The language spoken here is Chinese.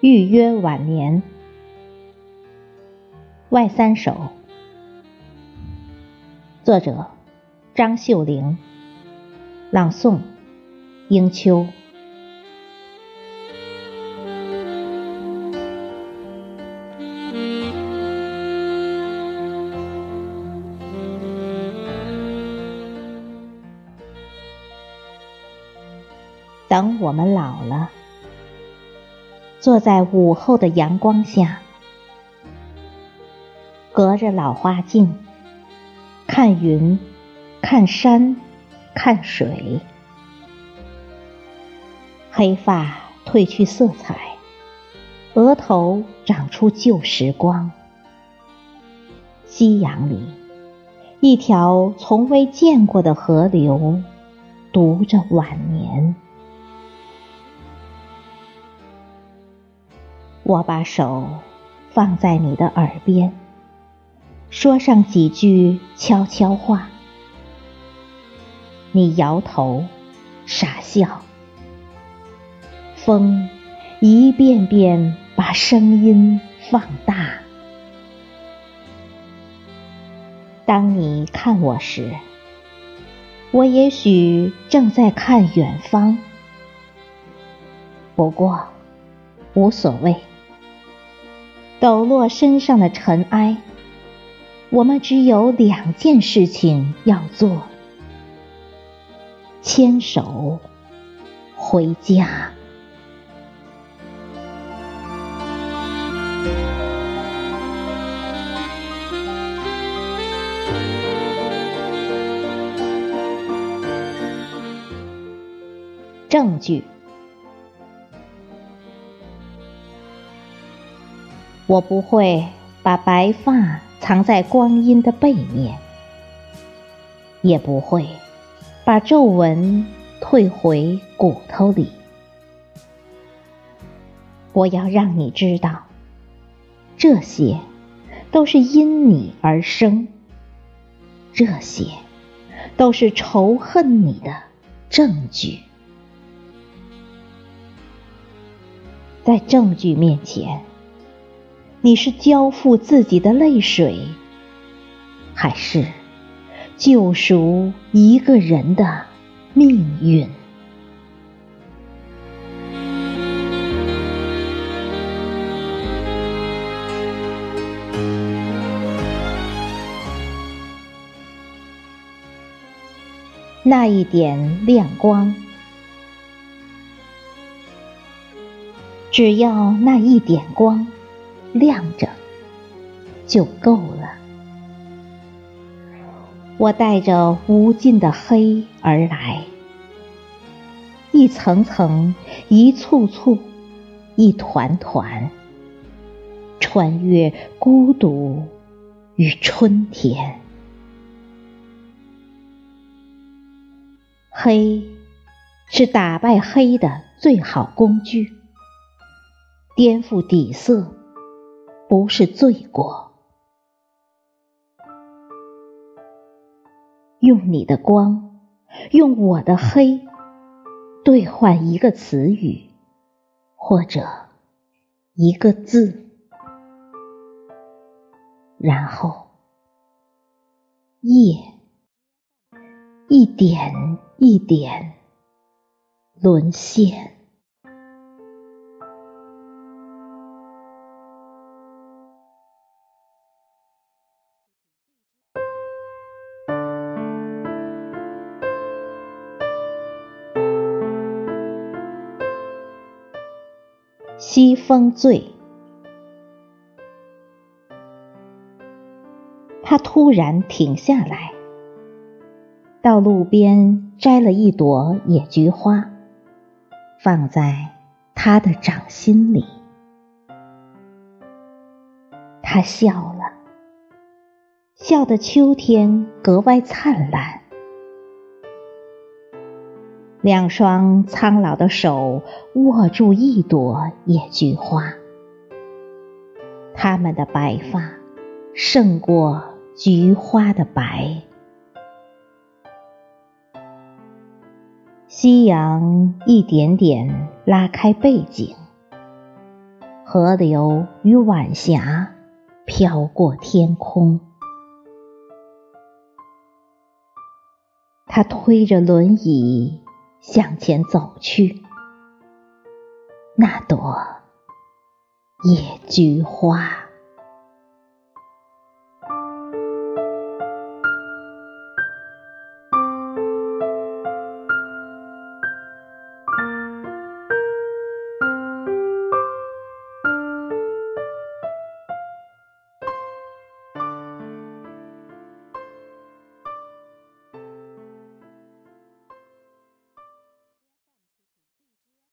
预约晚年。外三首，作者张秀玲，朗诵英秋。等我们老了，坐在午后的阳光下，隔着老花镜，看云，看山，看水，黑发褪去色彩，额头长出旧时光。夕阳里，一条从未见过的河流，读着晚年。我把手放在你的耳边，说上几句悄悄话。你摇头，傻笑。风一遍遍把声音放大。当你看我时，我也许正在看远方。不过，无所谓。抖落身上的尘埃，我们只有两件事情要做：牵手回家。证据。我不会把白发藏在光阴的背面，也不会把皱纹退回骨头里。我要让你知道，这些都是因你而生，这些都是仇恨你的证据。在证据面前。你是交付自己的泪水，还是救赎一个人的命运？那一点亮光，只要那一点光。亮着就够了。我带着无尽的黑而来，一层层，一簇簇，一团团，穿越孤独与春天。黑是打败黑的最好工具，颠覆底色。不是罪过，用你的光，用我的黑，兑换一个词语，或者一个字，然后夜一点一点沦陷。西风醉，他突然停下来，到路边摘了一朵野菊花，放在他的掌心里。他笑了，笑得秋天格外灿烂。两双苍老的手握住一朵野菊花，他们的白发胜过菊花的白。夕阳一点点拉开背景，河流与晚霞飘过天空。他推着轮椅向前走去，那朵野菊花。